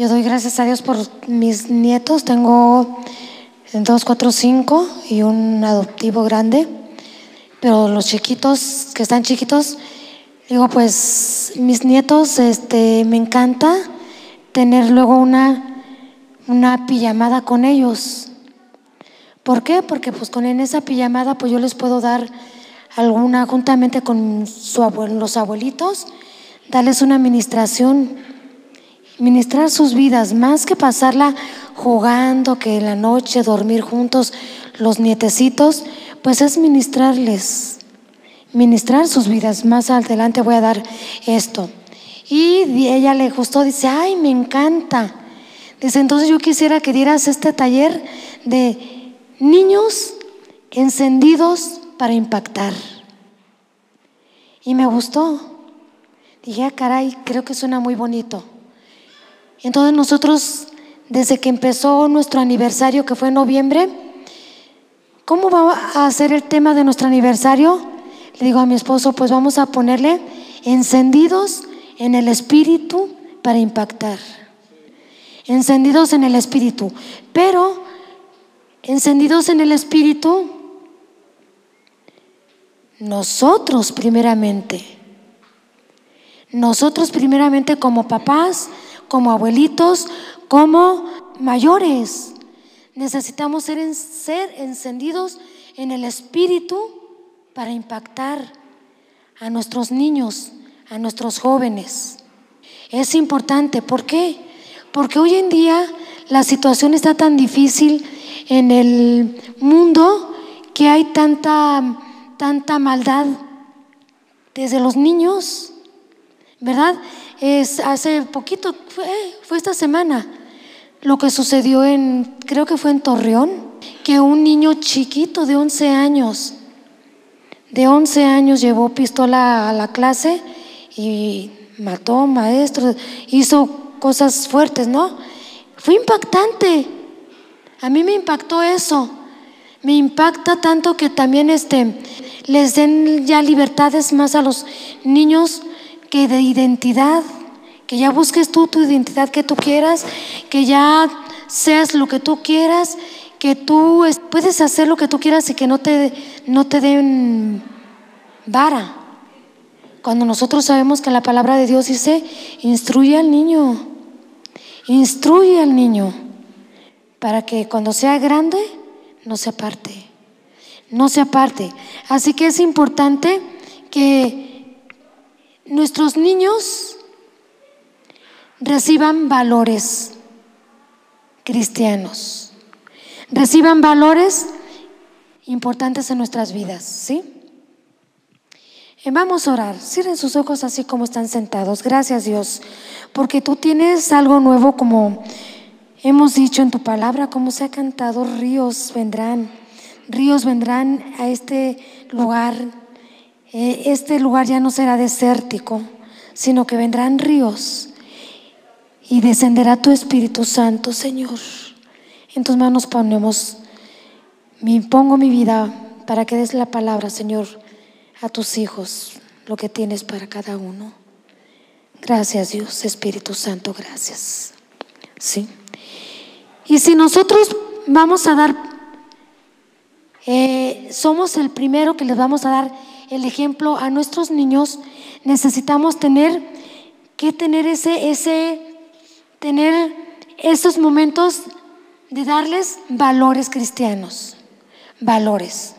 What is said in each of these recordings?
Yo doy gracias a Dios por mis nietos. Tengo dos, cuatro, cinco y un adoptivo grande. Pero los chiquitos, que están chiquitos, digo, pues mis nietos, este, me encanta tener luego una, una pijamada con ellos. ¿Por qué? Porque pues con en esa pijamada pues yo les puedo dar alguna, juntamente con su los abuelitos, darles una administración, ministrar sus vidas, más que pasarla jugando, que en la noche dormir juntos los nietecitos, pues es ministrarles, ministrar sus vidas. Más adelante voy a dar esto. Y ella le gustó, dice, ay, me encanta. Dice, entonces yo quisiera que dieras este taller de niños encendidos para impactar. Y me gustó. Dije, ah, caray, creo que suena muy bonito. Entonces nosotros, desde que empezó nuestro aniversario, que fue en noviembre, ¿cómo va a ser el tema de nuestro aniversario? Le digo a mi esposo, pues vamos a ponerle encendidos en el espíritu para impactar. Encendidos en el espíritu. Pero, encendidos en el espíritu, nosotros primeramente. Nosotros primeramente como papás, como abuelitos, como mayores. Necesitamos ser, encendidos en el espíritu para impactar a nuestros niños, a nuestros jóvenes. Es importante, ¿por qué? Porque hoy en día la situación está tan difícil en el mundo que hay tanta tanta maldad desde los niños, ¿verdad? Es, hace poquito, fue, fue esta semana, lo que sucedió en, creo que fue en Torreón, que un niño chiquito de 11 años, de 11 años llevó pistola a la clase y mató maestros, hizo cosas fuertes, ¿no? Fue impactante. A mí me impactó eso. Me impacta tanto que también este les den ya libertades más a los niños que de identidad, que ya busques tú tu identidad que tú quieras, que ya seas lo que tú quieras, que tú puedes hacer lo que tú quieras y que no te, no te den vara. Cuando nosotros sabemos que la palabra de Dios dice, instruye al niño, instruye al niño, para que cuando sea grande no se aparte no se aparte. Así que es importante que nuestros niños reciban valores cristianos, reciban valores importantes en nuestras vidas, ¿sí? Eh, vamos a orar. Cierren sus ojos así como están sentados. Gracias Dios, porque tú tienes algo nuevo como hemos dicho en tu palabra, como se ha cantado, ríos vendrán ríos vendrán a este lugar. Eh, este lugar ya no será desértico, sino que vendrán ríos y descenderá tu Espíritu Santo, Señor. En tus manos ponemos, pongo mi vida para que des la palabra, Señor, a tus hijos, lo que tienes para cada uno. Gracias, Dios, Espíritu Santo, gracias. Sí. Y si nosotros vamos a dar eh, somos el primero que les vamos a dar el ejemplo a nuestros niños, necesitamos tener que tener ese, ese, tener esos momentos de darles valores cristianos, valores,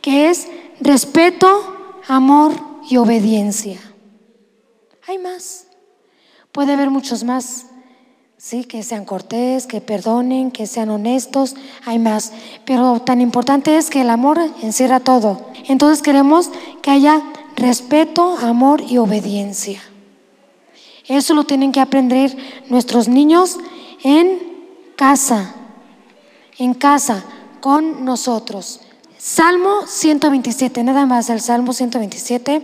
que es respeto, amor y obediencia. Hay más, puede haber muchos más Sí, que sean cortés, que perdonen, que sean honestos, hay más. Pero tan importante es que el amor encierra todo. Entonces queremos que haya respeto, amor y obediencia. Eso lo tienen que aprender nuestros niños en casa, en casa, con nosotros. Salmo 127, nada más el Salmo 127,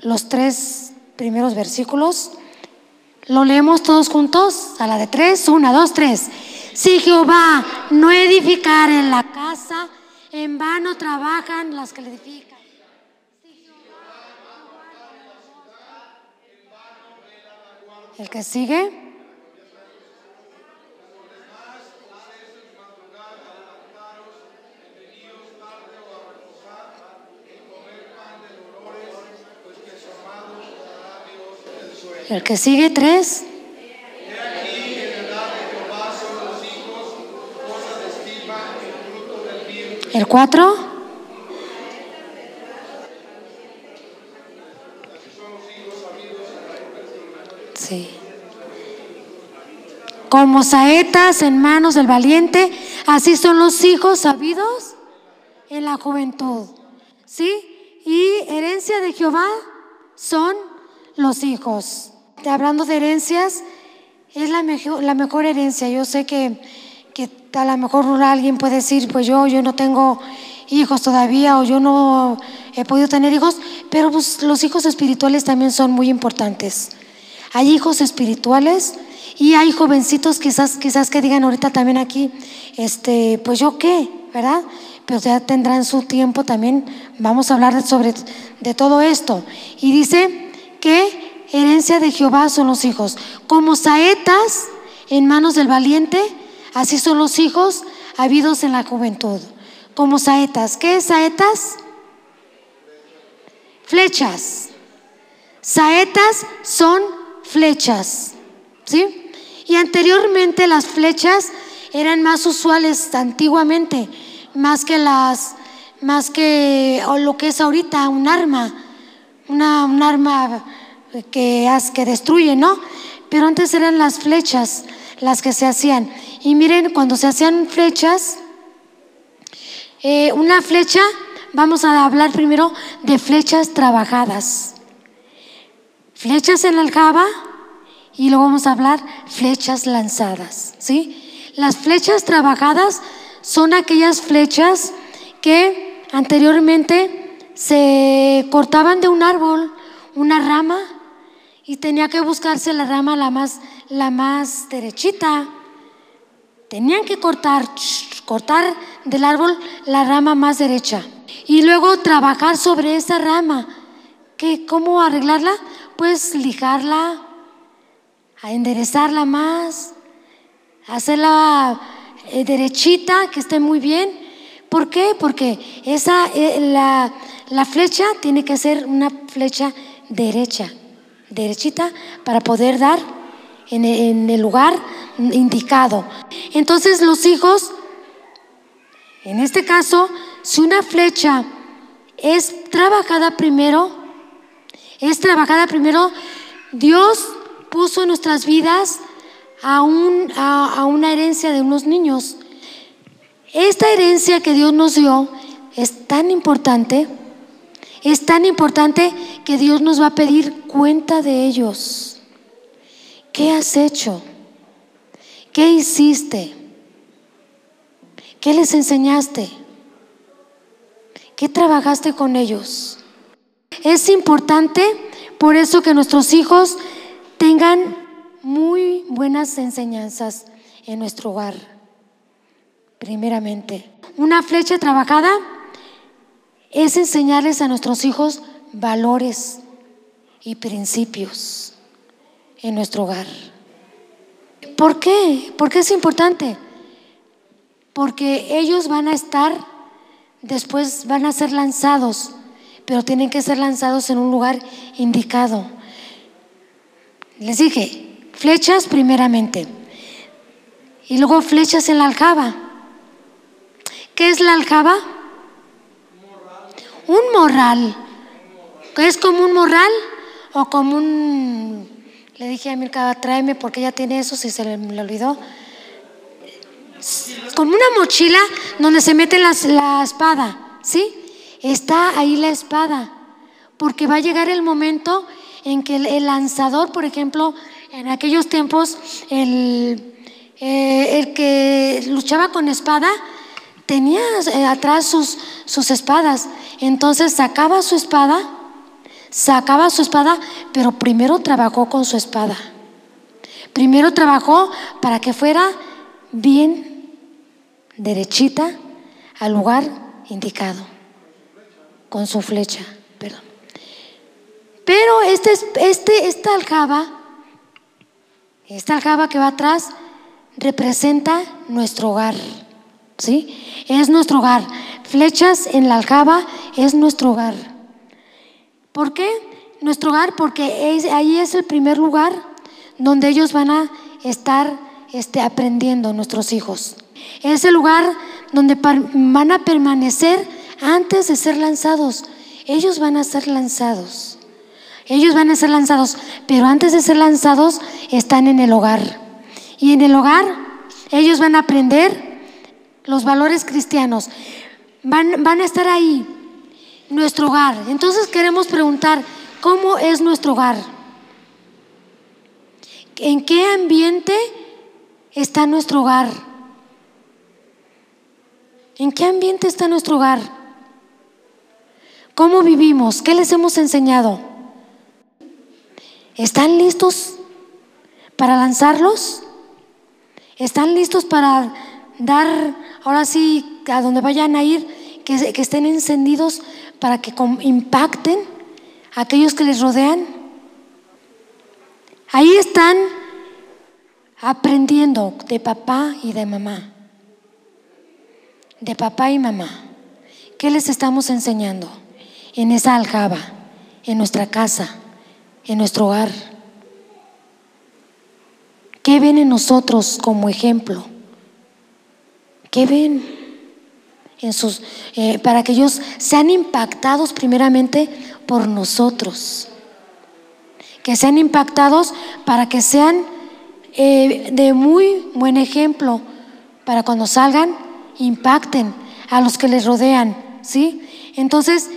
los tres primeros versículos. Lo leemos todos juntos a la de tres. Una, dos, tres. Si Jehová no edificar en la casa, en vano trabajan las que le edifican. El que sigue. El que sigue, tres. El cuatro. Sí. Como saetas en manos del valiente, así son los hijos sabidos en la juventud. ¿Sí? Y herencia de Jehová son los hijos. Hablando de herencias, es la mejor, la mejor herencia. Yo sé que, que a lo mejor alguien puede decir, pues yo, yo no tengo hijos todavía o yo no he podido tener hijos, pero pues los hijos espirituales también son muy importantes. Hay hijos espirituales y hay jovencitos quizás, quizás que digan ahorita también aquí, este, pues yo qué, ¿verdad? Pero ya tendrán su tiempo también. Vamos a hablar sobre de todo esto. Y dice que herencia de Jehová son los hijos, como saetas en manos del valiente, así son los hijos habidos en la juventud. Como saetas, ¿qué es saetas? Flechas. Saetas son flechas, ¿sí? Y anteriormente las flechas eran más usuales antiguamente, más que las, más que o lo que es ahorita un arma, una, un arma que, que destruye, ¿no? Pero antes eran las flechas las que se hacían. Y miren, cuando se hacían flechas, eh, una flecha, vamos a hablar primero de flechas trabajadas flechas en la aljaba y luego vamos a hablar flechas lanzadas, ¿sí? Las flechas trabajadas son aquellas flechas que anteriormente se cortaban de un árbol, una rama, y tenía que buscarse la rama la más, la más derechita. Tenían que cortar, cortar del árbol la rama más derecha y luego trabajar sobre esa rama. ¿Qué, ¿Cómo arreglarla? Pues lijarla, a enderezarla más, hacerla eh, derechita, que esté muy bien. ¿Por qué? Porque esa, eh, la, la flecha tiene que ser una flecha derecha, derechita, para poder dar en, en el lugar indicado. Entonces los hijos, en este caso, si una flecha es trabajada primero, es trabajada primero. Dios puso en nuestras vidas a, un, a, una herencia de unos niños. Esta herencia que Dios nos dio es tan importante, es tan importante que Dios nos va a pedir cuenta de ellos. ¿Qué has hecho? ¿Qué hiciste? ¿Qué les enseñaste? ¿Qué trabajaste con ellos? Es importante por eso que nuestros hijos tengan muy buenas enseñanzas en nuestro hogar, primeramente. Una flecha trabajada es enseñarles a nuestros hijos valores y principios en nuestro hogar. ¿Por qué? ¿Por qué es importante? Porque ellos van a estar, después van a ser lanzados pero tienen que ser lanzados en un lugar indicado. Les dije, flechas primeramente, y luego flechas en la aljaba. ¿Qué es la aljaba? Un morral. ¿Qué es como un morral o como un... Le dije a Mirka, tráeme porque ella tiene eso, si se le, olvidó. Como una mochila donde se mete la, la espada, ¿sí? está ahí la espada, porque va a llegar el momento en que el, lanzador, por ejemplo, en aquellos tiempos, el, eh, el que luchaba con espada tenía eh, atrás sus, sus espadas, entonces sacaba su espada, sacaba su espada, pero primero trabajó con su espada. Primero trabajó para que fuera bien derechita al lugar indicado con su flecha, perdón. Pero este, este, esta aljaba, esta aljaba que va atrás, representa nuestro hogar, ¿sí? Es nuestro hogar. Flechas en la aljaba es nuestro hogar. ¿Por qué? nuestro hogar porque es- ahí es el primer lugar donde ellos van a estar este, aprendiendo, nuestros hijos. Es el lugar donde van a permanecer antes de ser lanzados. Ellos van a ser lanzados. Ellos van a ser lanzados, pero antes de ser lanzados están en el hogar. Y en el hogar ellos van a aprender los valores cristianos. Van, van a estar ahí, nuestro hogar. Entonces queremos preguntar, ¿cómo es nuestro hogar? ¿En qué ambiente está nuestro hogar? ¿En qué ambiente está nuestro hogar? ¿Cómo vivimos? ¿Qué les hemos enseñado? ¿Están listos para lanzarlos? ¿Están listos para dar, ahora sí, a donde vayan a ir, que, estén encendidos para que impacten a aquellos que les rodean? Ahí están aprendiendo de papá y de mamá. De papá y mamá. ¿Qué les estamos enseñando en esa aljaba, en nuestra casa, en nuestro hogar? ¿Qué ven en nosotros como ejemplo? ¿Qué ven? En sus, eh, para que ellos sean impactados primeramente por nosotros. Que sean impactados para que sean eh, de muy buen ejemplo para cuando salgan impacten a los que les rodean, ¿sí? Entonces,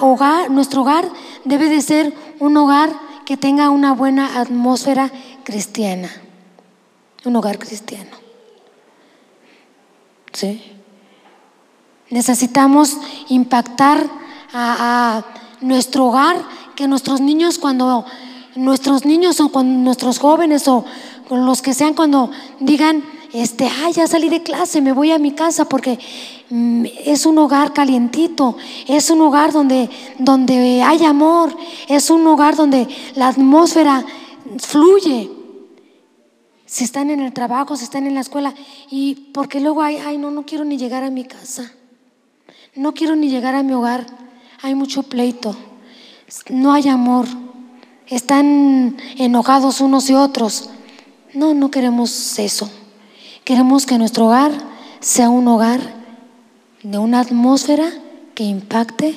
hogar, nuestro hogar debe de ser un hogar que tenga una buena atmósfera cristiana. Un hogar cristiano. ¿Sí? Necesitamos impactar a, nuestro hogar, que nuestros niños cuando nuestros niños o con nuestros jóvenes o con los que sean cuando digan este, ay, ya salí de clase, me voy a mi casa porque mm, es un hogar calientito, es un hogar donde, donde hay amor, es un hogar donde la atmósfera fluye. Si están en el trabajo, si están en la escuela, y porque luego hay, ay, no, no quiero ni llegar a mi casa, no quiero ni llegar a mi hogar, hay mucho pleito, no hay amor, están enojados unos y otros. No, no queremos eso. Queremos que nuestro hogar sea un hogar de una atmósfera que impacte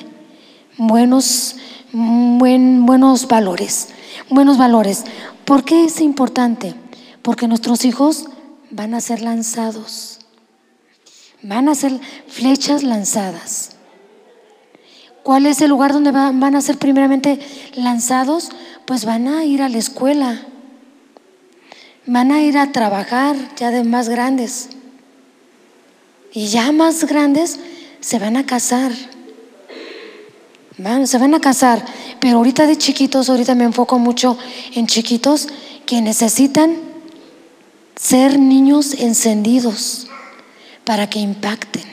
buenos, buen- buenos valores, buenos valores. ¿Por qué es importante? Porque nuestros hijos van a ser lanzados, van a ser flechas lanzadas. ¿Cuál es el lugar donde va- van a ser primeramente lanzados? Pues van a ir a la escuela, van a ir a trabajar ya de más grandes. Y ya más grandes se van a casar. Se van a casar. Pero ahorita de chiquitos, ahorita me enfoco mucho en chiquitos que necesitan ser niños encendidos para que impacten.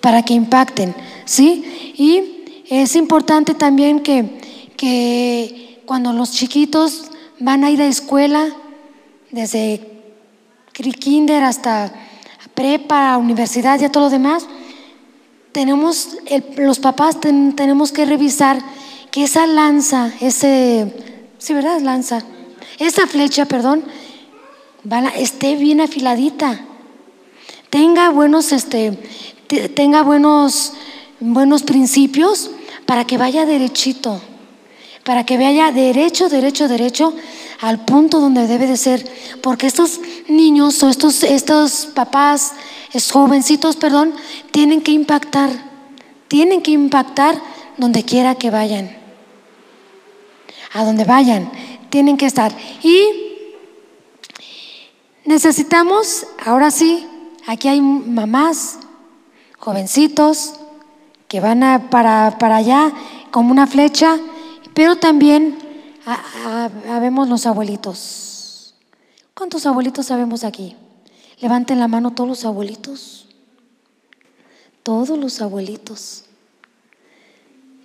Para que impacten, ¿sí? Y es importante también que, que cuando los chiquitos van a ir a escuela, desde kinder hasta prepa, universidad y a todo lo demás, tenemos, los papás ten- tenemos que revisar que esa lanza, ese, sí, ¿verdad? Lanza, esa flecha, perdón, van a- esté bien afiladita, tenga buenos, este, te- tenga buenos, buenos principios para que vaya derechito, para que vaya derecho, derecho, derecho al punto donde debe de ser, porque estos niños o estos, estos papás, jovencitos, perdón, tienen que impactar, tienen que impactar donde quiera que vayan, a donde vayan, tienen que estar. Y necesitamos, ahora sí, aquí hay mamás, jovencitos, que van a- para, para allá como una flecha, pero también a- a- habemos los abuelitos. ¿Cuántos abuelitos sabemos aquí? Levanten la mano todos los abuelitos. Todos los abuelitos.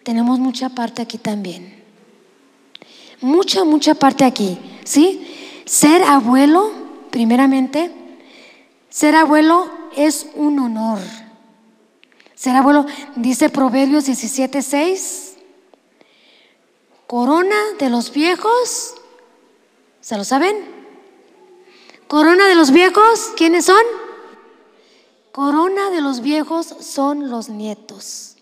Tenemos mucha parte aquí también. Mucha, mucha parte aquí. ¿Sí? Ser abuelo, primeramente, ser abuelo es un honor. Ser abuelo, dice Proverbios 17, 6. Corona de los viejos. ¿Se lo saben? Corona de los viejos, ¿quiénes son? Corona de los viejos son los nietos.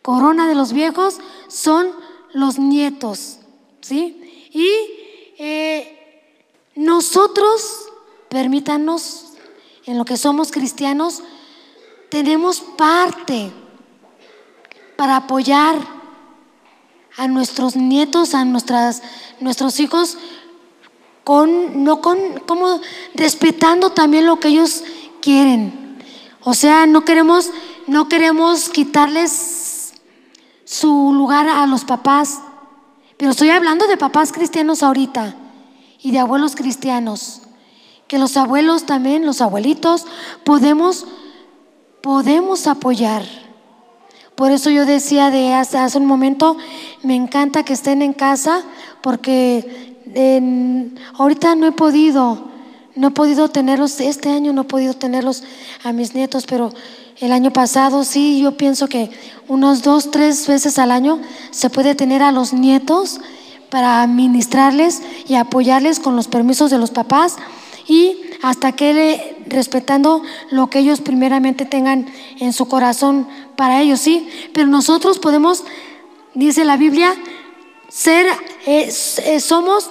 Corona de los viejos son los nietos. ¿Sí? Y eh, nosotros, permítanos, en lo que somos cristianos, tenemos parte para apoyar a nuestros nietos, a nuestras, nuestros hijos, con, no con, como respetando también lo que ellos quieren. O sea, no queremos, no queremos quitarles su lugar a los papás, pero estoy hablando de papás cristianos ahorita y de abuelos cristianos. Que los abuelos también, los abuelitos, podemos, podemos apoyar. Por eso yo decía de hace, un momento, me encanta que estén en casa porque ahorita no he podido, no he podido tenerlos, este año no he podido tenerlos a mis nietos, pero el año pasado sí, yo pienso que unos dos, tres veces al año se puede tener a los nietos para administrarles y apoyarles con los permisos de los papás y hasta que respetando lo que ellos primeramente tengan en su corazón para ellos, ¿sí? Pero nosotros podemos, dice la Biblia, ser, eh, eh, somos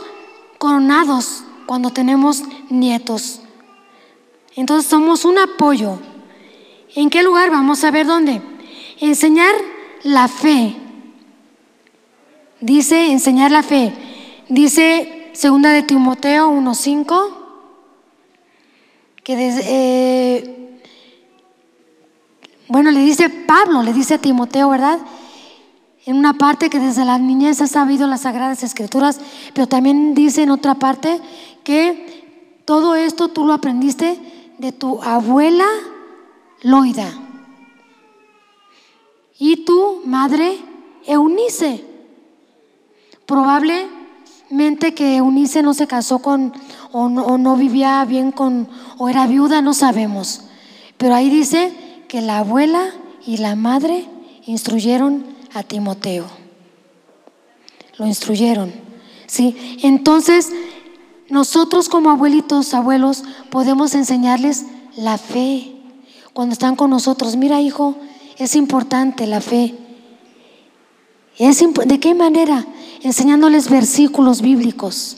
coronados cuando tenemos nietos. Entonces somos un apoyo. ¿En qué lugar? Vamos a ver dónde. Enseñar la fe. Dice enseñar la fe. Dice segunda de Timoteo 1.5 que desde, eh, bueno, le dice Pablo, le dice a Timoteo, ¿verdad? En una parte que desde la niñez ha sabido las sagradas escrituras, pero también dice en otra parte que todo esto tú lo aprendiste de tu abuela Loida y tu madre Eunice. Probablemente que Eunice no se casó con o no, vivía bien con, o era viuda, no sabemos. Pero ahí dice que la abuela y la madre instruyeron a Timoteo. Lo instruyeron. ¿sí? Entonces, nosotros como abuelitos, abuelos, podemos enseñarles la fe. Cuando están con nosotros, mira hijo, es importante la fe. ¿De qué manera? Enseñándoles versículos bíblicos.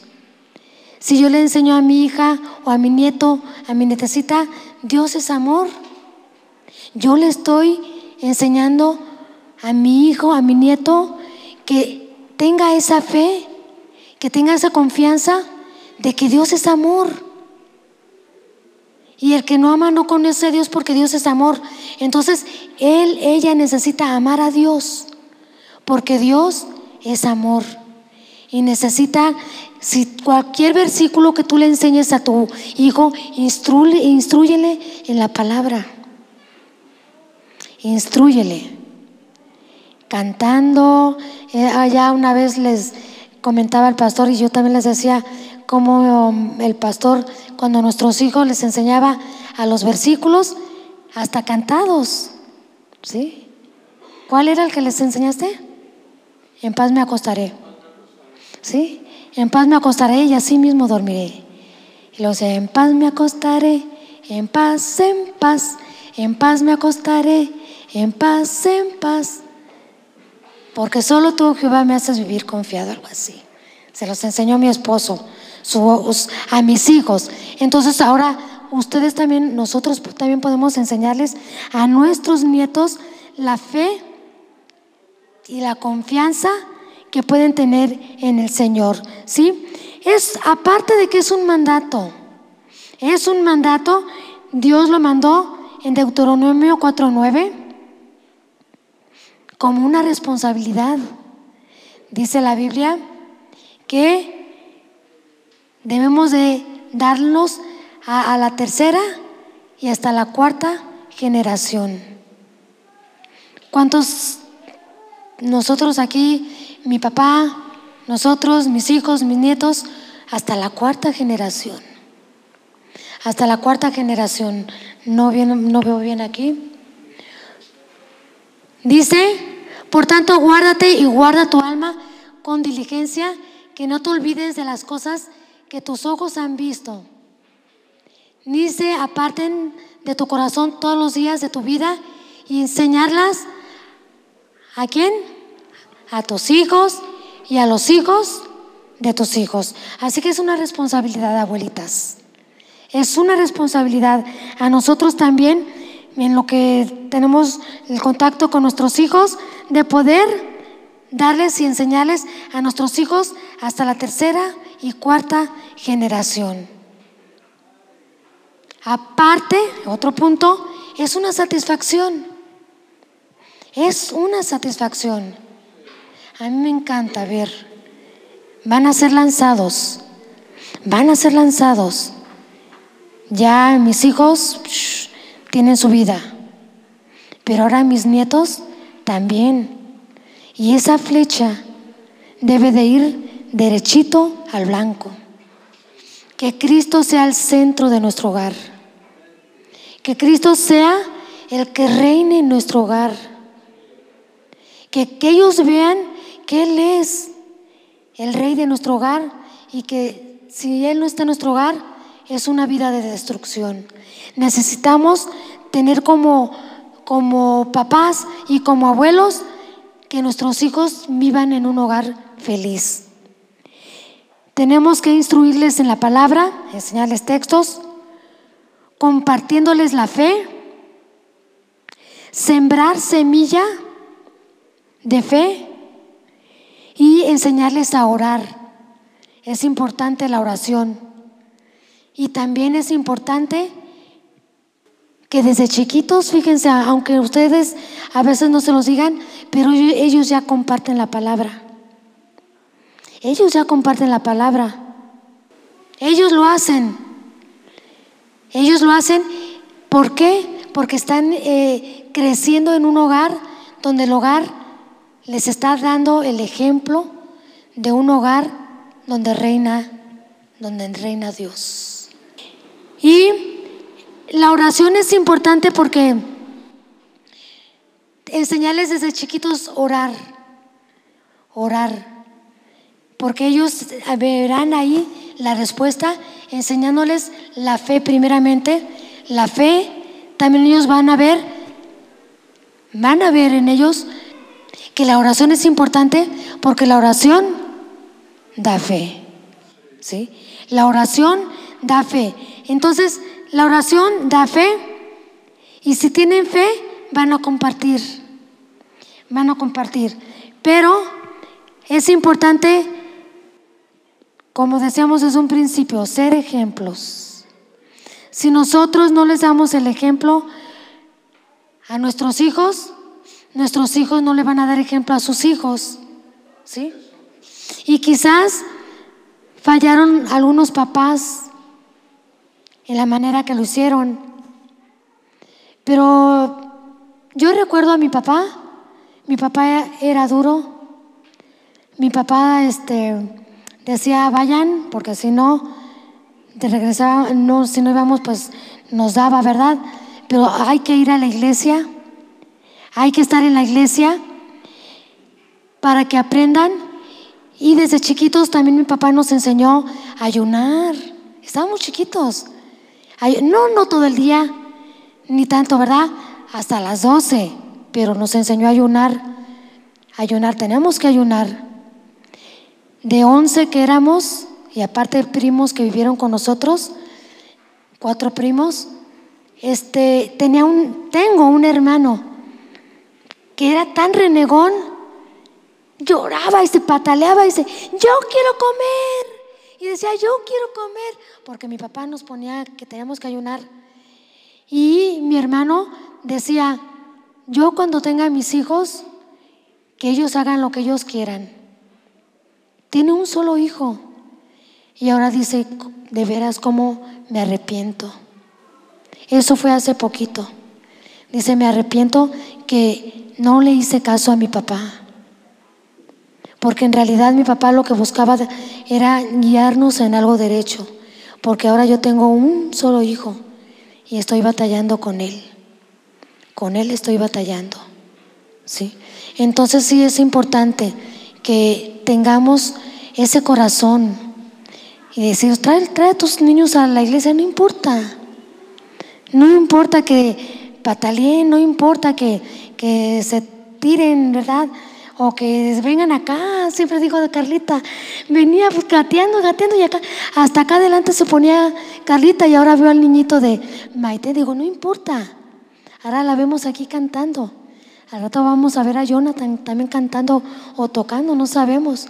Si yo le enseño a mi hija o a mi nieto, a mi nietecita, Dios es amor. Yo le estoy enseñando a mi hijo, a mi nieto, que tenga esa fe, que tenga esa confianza de que Dios es amor. Y el que no ama no conoce a Dios porque Dios es amor. Entonces, él, ella necesita amar a Dios, porque Dios es amor. Y necesita si cualquier versículo que tú le enseñes a tu hijo, instruye, instruyele en la palabra. Instruyele. Cantando. Eh, allá una vez les comentaba el pastor y yo también les decía cómo um, el pastor, cuando nuestros hijos les enseñaba a los versículos, hasta cantados. ¿Sí? ¿Cuál era el que les enseñaste? En paz me acostaré. ¿Sí? En paz me acostaré y así mismo dormiré. Y lo sé, en paz me acostaré, en paz, en paz, en paz me acostaré, en paz, en paz. Porque solo tú, Jehová, me haces vivir confiado, algo así. Se los enseñó mi esposo, a mis hijos. Entonces ahora ustedes también, nosotros también podemos enseñarles a nuestros nietos la fe y la confianza que pueden tener en el Señor. ¿Sí? Es aparte de que es un mandato. Es un mandato, Dios lo mandó en Deuteronomio 4:9 como una responsabilidad. Dice la Biblia que debemos de darlos a, a la tercera y hasta la cuarta generación. ¿Cuántos nosotros aquí mi papá, nosotros, mis hijos, mis nietos, hasta la cuarta generación. Hasta la cuarta generación. No, no veo bien aquí. Dice, por tanto, guárdate y guarda tu alma con diligencia, que no te olvides de las cosas que tus ojos han visto, ni se aparten de tu corazón todos los días de tu vida y enseñarlas a quién? A tus hijos y a los hijos de tus hijos. Así que es una responsabilidad, abuelitas. Es una responsabilidad a nosotros también, en lo que tenemos el contacto con nuestros hijos, de poder darles y enseñarles a nuestros hijos hasta la tercera y cuarta generación. Aparte, otro punto, es una satisfacción. Es una satisfacción. A mí me encanta ver. Van a ser lanzados. Van a ser lanzados. Ya mis hijos tienen su vida. Pero ahora mis nietos también. Y esa flecha debe de ir derechito al blanco. Que Cristo sea el centro de nuestro hogar. Que Cristo sea el que reine en nuestro hogar. Que, que ellos vean que Él es el rey de nuestro hogar y que si Él no está en nuestro hogar, es una vida de destrucción. Necesitamos tener como, como papás y como abuelos que nuestros hijos vivan en un hogar feliz. Tenemos que instruirles en la palabra, enseñarles textos, compartiéndoles la fe, sembrar semilla de fe y enseñarles a orar. Es importante la oración. Y también es importante que desde chiquitos, fíjense, aunque ustedes a veces no se los digan, pero ellos ya comparten la palabra. Ellos ya comparten la palabra. Ellos lo hacen. Ellos lo hacen. ¿Por qué? Porque están eh, creciendo en un hogar donde el hogar les está dando el ejemplo de un hogar donde reina, donde reina Dios. Y la oración es importante porque enseñarles desde chiquitos orar, orar, porque ellos verán ahí la respuesta, enseñándoles la fe primeramente, la fe, también ellos van a ver, van a ver en ellos que la oración es importante porque la oración da fe. ¿Sí? La oración da fe. Entonces, la oración da fe y si tienen fe, van a compartir. Van a compartir. Pero es importante, como decíamos desde un principio, ser ejemplos. Si nosotros no les damos el ejemplo a nuestros hijos, nuestros hijos no le van a dar ejemplo a sus hijos. ¿Sí? Y quizás fallaron algunos papás en la manera que lo hicieron. Pero yo recuerdo a mi papá, mi papá era duro. Mi papá este, decía, vayan, porque si no, de regresar, no, si no íbamos, pues nos daba, ¿verdad? Pero hay que ir a la iglesia hay que estar en la iglesia para que aprendan. Y desde chiquitos también mi papá nos enseñó a ayunar. Estábamos chiquitos. No, no todo el día, ni tanto, ¿verdad? Hasta las 12. Pero nos enseñó a ayunar. Ayunar, tenemos que ayunar. De 11 que éramos, y aparte primos que vivieron con nosotros, cuatro primos, este, tenía un, tengo un hermano que era tan renegón, lloraba y se pataleaba y dice, yo quiero comer. Y decía, yo quiero comer, porque mi papá nos ponía que teníamos que ayunar. Y mi hermano decía, yo cuando tenga mis hijos, que ellos hagan lo que ellos quieran. Tiene un solo hijo. Y ahora dice, de veras, cómo me arrepiento. Eso fue hace poquito. Dice, me arrepiento que no le hice caso a mi papá. Porque en realidad mi papá lo que buscaba era guiarnos en algo derecho. Porque ahora yo tengo un solo hijo y estoy batallando con él. Con él estoy batallando. ¿Sí? Entonces sí es importante que tengamos ese corazón y decir, trae, trae a tus niños a la iglesia, no importa. No importa que pataleen, no importa que, que se tiren, ¿verdad? O que vengan acá, siempre digo de Carlita, venía gateando, gateando y acá, hasta acá adelante se ponía Carlita y ahora veo al niñito de Maite, digo, no importa, ahora la vemos aquí cantando, al rato vamos a ver a Jonathan también cantando o tocando, no sabemos,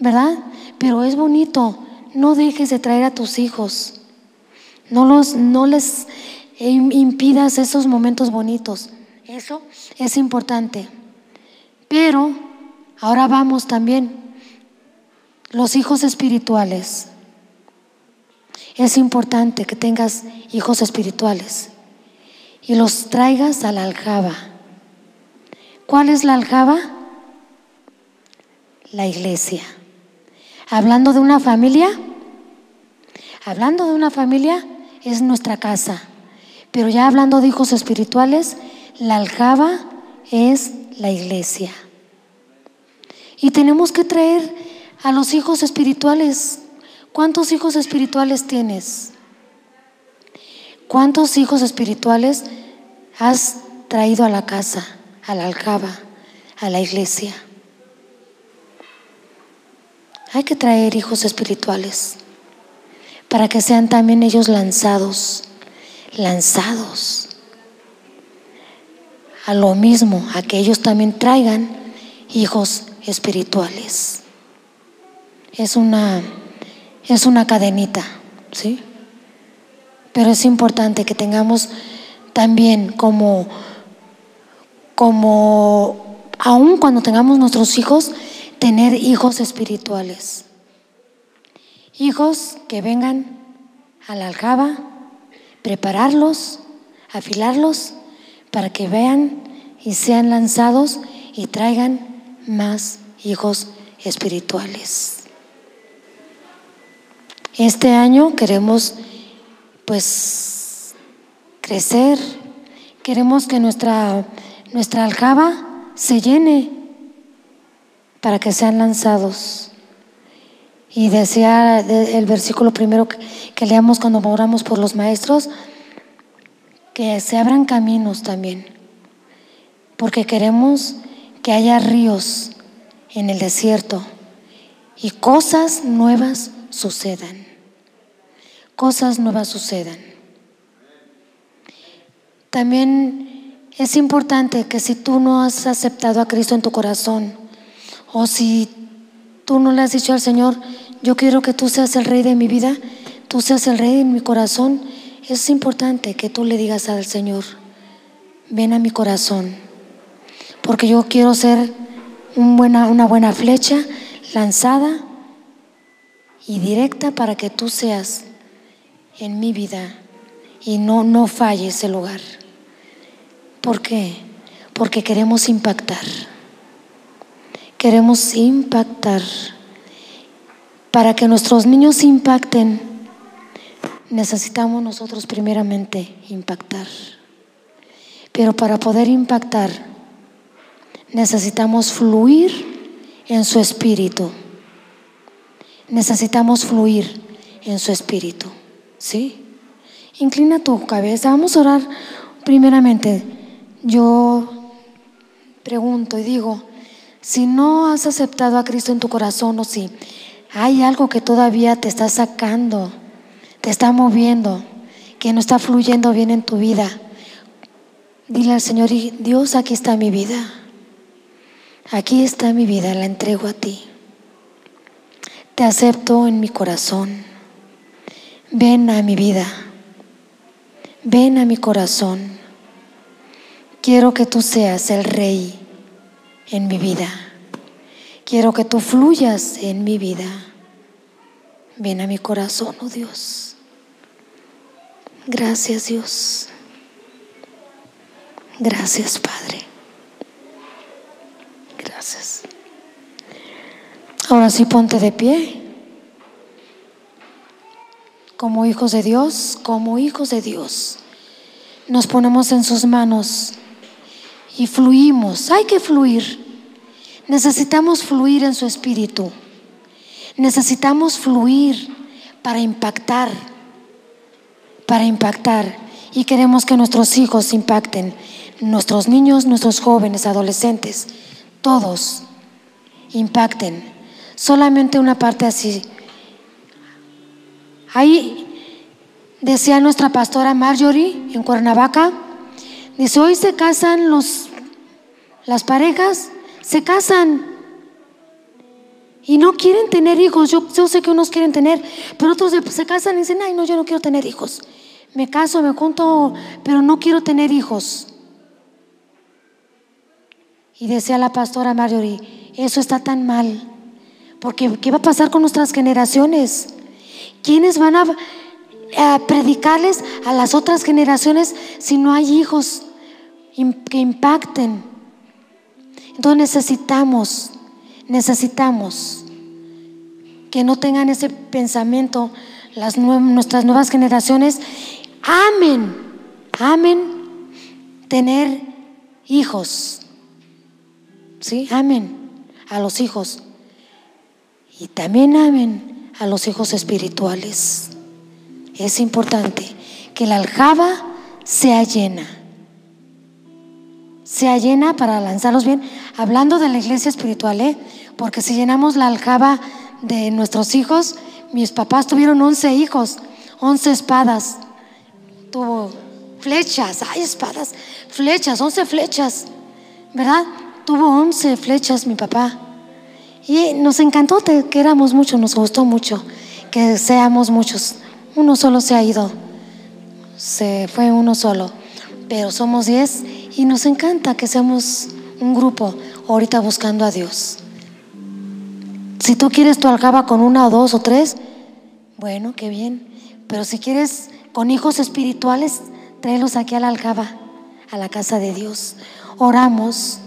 ¿verdad? Pero es bonito, no dejes de traer a tus hijos, no, los, no les impidas esos momentos bonitos, eso es importante. Pero ahora vamos también, los hijos espirituales. Es importante que tengas hijos espirituales y los traigas a la aljaba. ¿Cuál es la aljaba? La iglesia. Hablando de una familia, hablando de una familia es nuestra casa. Pero ya hablando de hijos espirituales, la aljaba es la iglesia. Y tenemos que traer a los hijos espirituales. ¿Cuántos hijos espirituales tienes? ¿Cuántos hijos espirituales has traído a la casa, a la aljaba, a la iglesia? Hay que traer hijos espirituales para que sean también ellos lanzados, lanzados a lo mismo, a que ellos también traigan hijos espirituales. Es una, es una cadenita, ¿sí? Pero es importante que tengamos también como, como, aun cuando tengamos nuestros hijos, tener hijos espirituales. Hijos que vengan a la aljaba, prepararlos, afilarlos para que vean y sean lanzados y traigan más hijos espirituales. Este año queremos pues crecer, queremos que nuestra, nuestra aljaba se llene para que sean lanzados. Y decía el versículo primero que, leamos cuando oramos por los maestros, que se abran caminos también, porque queremos que haya ríos en el desierto y cosas nuevas sucedan. Cosas nuevas sucedan. También es importante que si tú no has aceptado a Cristo en tu corazón, o si tú no le has dicho al Señor, yo quiero que tú seas el rey de mi vida, tú seas el rey en mi corazón, es importante que tú le digas al Señor, ven a mi corazón, porque yo quiero ser una buena flecha lanzada y directa para que tú seas en mi vida y no, no falle ese lugar. ¿Por qué? Porque queremos impactar. Queremos impactar. Para que nuestros niños impacten, necesitamos nosotros primeramente impactar. Pero para poder impactar, necesitamos fluir en su espíritu. Necesitamos fluir en su espíritu. ¿Sí? Inclina tu cabeza. Vamos a orar primeramente. Yo pregunto y digo, si no has aceptado a Cristo en tu corazón o si hay algo que todavía te está sacando, te está moviendo, que no está fluyendo bien en tu vida, dile al Señor, Dios, aquí está mi vida. Aquí está mi vida, la entrego a ti. Te acepto en mi corazón. Ven a mi vida. Ven a mi corazón. Quiero que tú seas el rey en mi vida. Quiero que tú fluyas en mi vida. Ven a mi corazón, oh Dios. Gracias Dios. Gracias Padre. Gracias. Ahora sí ponte de pie. Como hijos de Dios, como hijos de Dios, nos ponemos en sus manos y fluimos. Hay que fluir. Necesitamos fluir en su espíritu. Necesitamos fluir para impactar, para impactar. Y queremos que nuestros hijos impacten, nuestros niños, nuestros jóvenes, adolescentes, todos impacten. Solamente una parte así. Ahí decía nuestra pastora Marjorie en Cuernavaca, dice, hoy se casan los, las parejas, se casan y no quieren tener hijos. Yo, sé que unos quieren tener, pero otros se casan y dicen, ay, no, yo no quiero tener hijos. Me caso, me junto, pero no quiero tener hijos. Y decía la pastora Marjorie, eso está tan mal, porque ¿qué va a pasar con nuestras generaciones? ¿Quiénes van a predicarles a las otras generaciones si no hay hijos que impacten? Entonces necesitamos necesitamos que no tengan ese pensamiento las nuestras nuevas generaciones. Amen, amen tener hijos. ¿Sí? Amen a los hijos. Y también amen a los hijos espirituales. Es importante que la aljaba sea llena. Sea llena para lanzarlos bien. Hablando de la iglesia espiritual, ¿eh? porque si llenamos la aljaba de nuestros hijos, mis papás tuvieron 11 hijos, 11 espadas, tuvo flechas, hay espadas, flechas, 11 flechas, ¿verdad? Tuvo 11 flechas mi papá. Y nos encantó que éramos muchos, nos gustó mucho que seamos muchos. Uno solo se ha ido, se fue uno solo, pero somos 10 y nos encanta que seamos un grupo ahorita buscando a Dios. Si tú quieres tu aljaba con una o dos o tres, bueno, qué bien. Pero si quieres con hijos espirituales, tráelos aquí a la aljaba, a la casa de Dios. Oramos.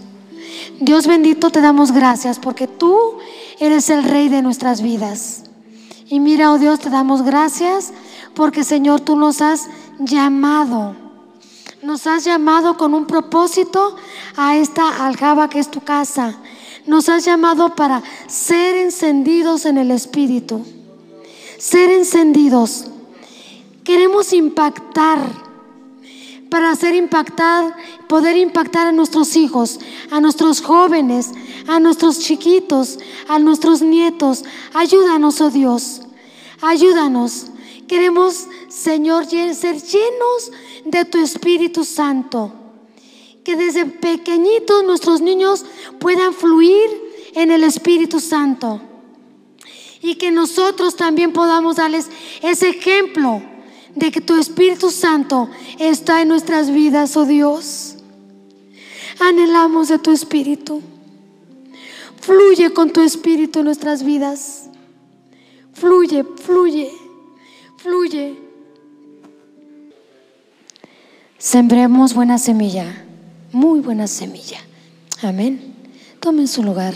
Dios bendito, te damos gracias porque tú eres el rey de nuestras vidas. Y mira, oh Dios, te damos gracias porque Señor, tú nos has llamado. Nos has llamado con un propósito a esta aljaba que es tu casa nos has llamado para ser encendidos en el Espíritu. Ser encendidos. Queremos impactar. Para hacer impactar, poder impactar a nuestros hijos, a nuestros jóvenes, a nuestros chiquitos, a nuestros nietos. Ayúdanos, oh Dios. Ayúdanos. Queremos, Señor, ser llenos de tu Espíritu Santo que desde pequeñitos nuestros niños puedan fluir en el Espíritu Santo. Y que nosotros también podamos darles ese ejemplo de que tu Espíritu Santo está en nuestras vidas, oh Dios. Anhelamos de tu Espíritu. Fluye con tu Espíritu en nuestras vidas. Fluye, fluye, fluye. Sembremos buena semilla muy buena semilla. Amén. Tomen su lugar.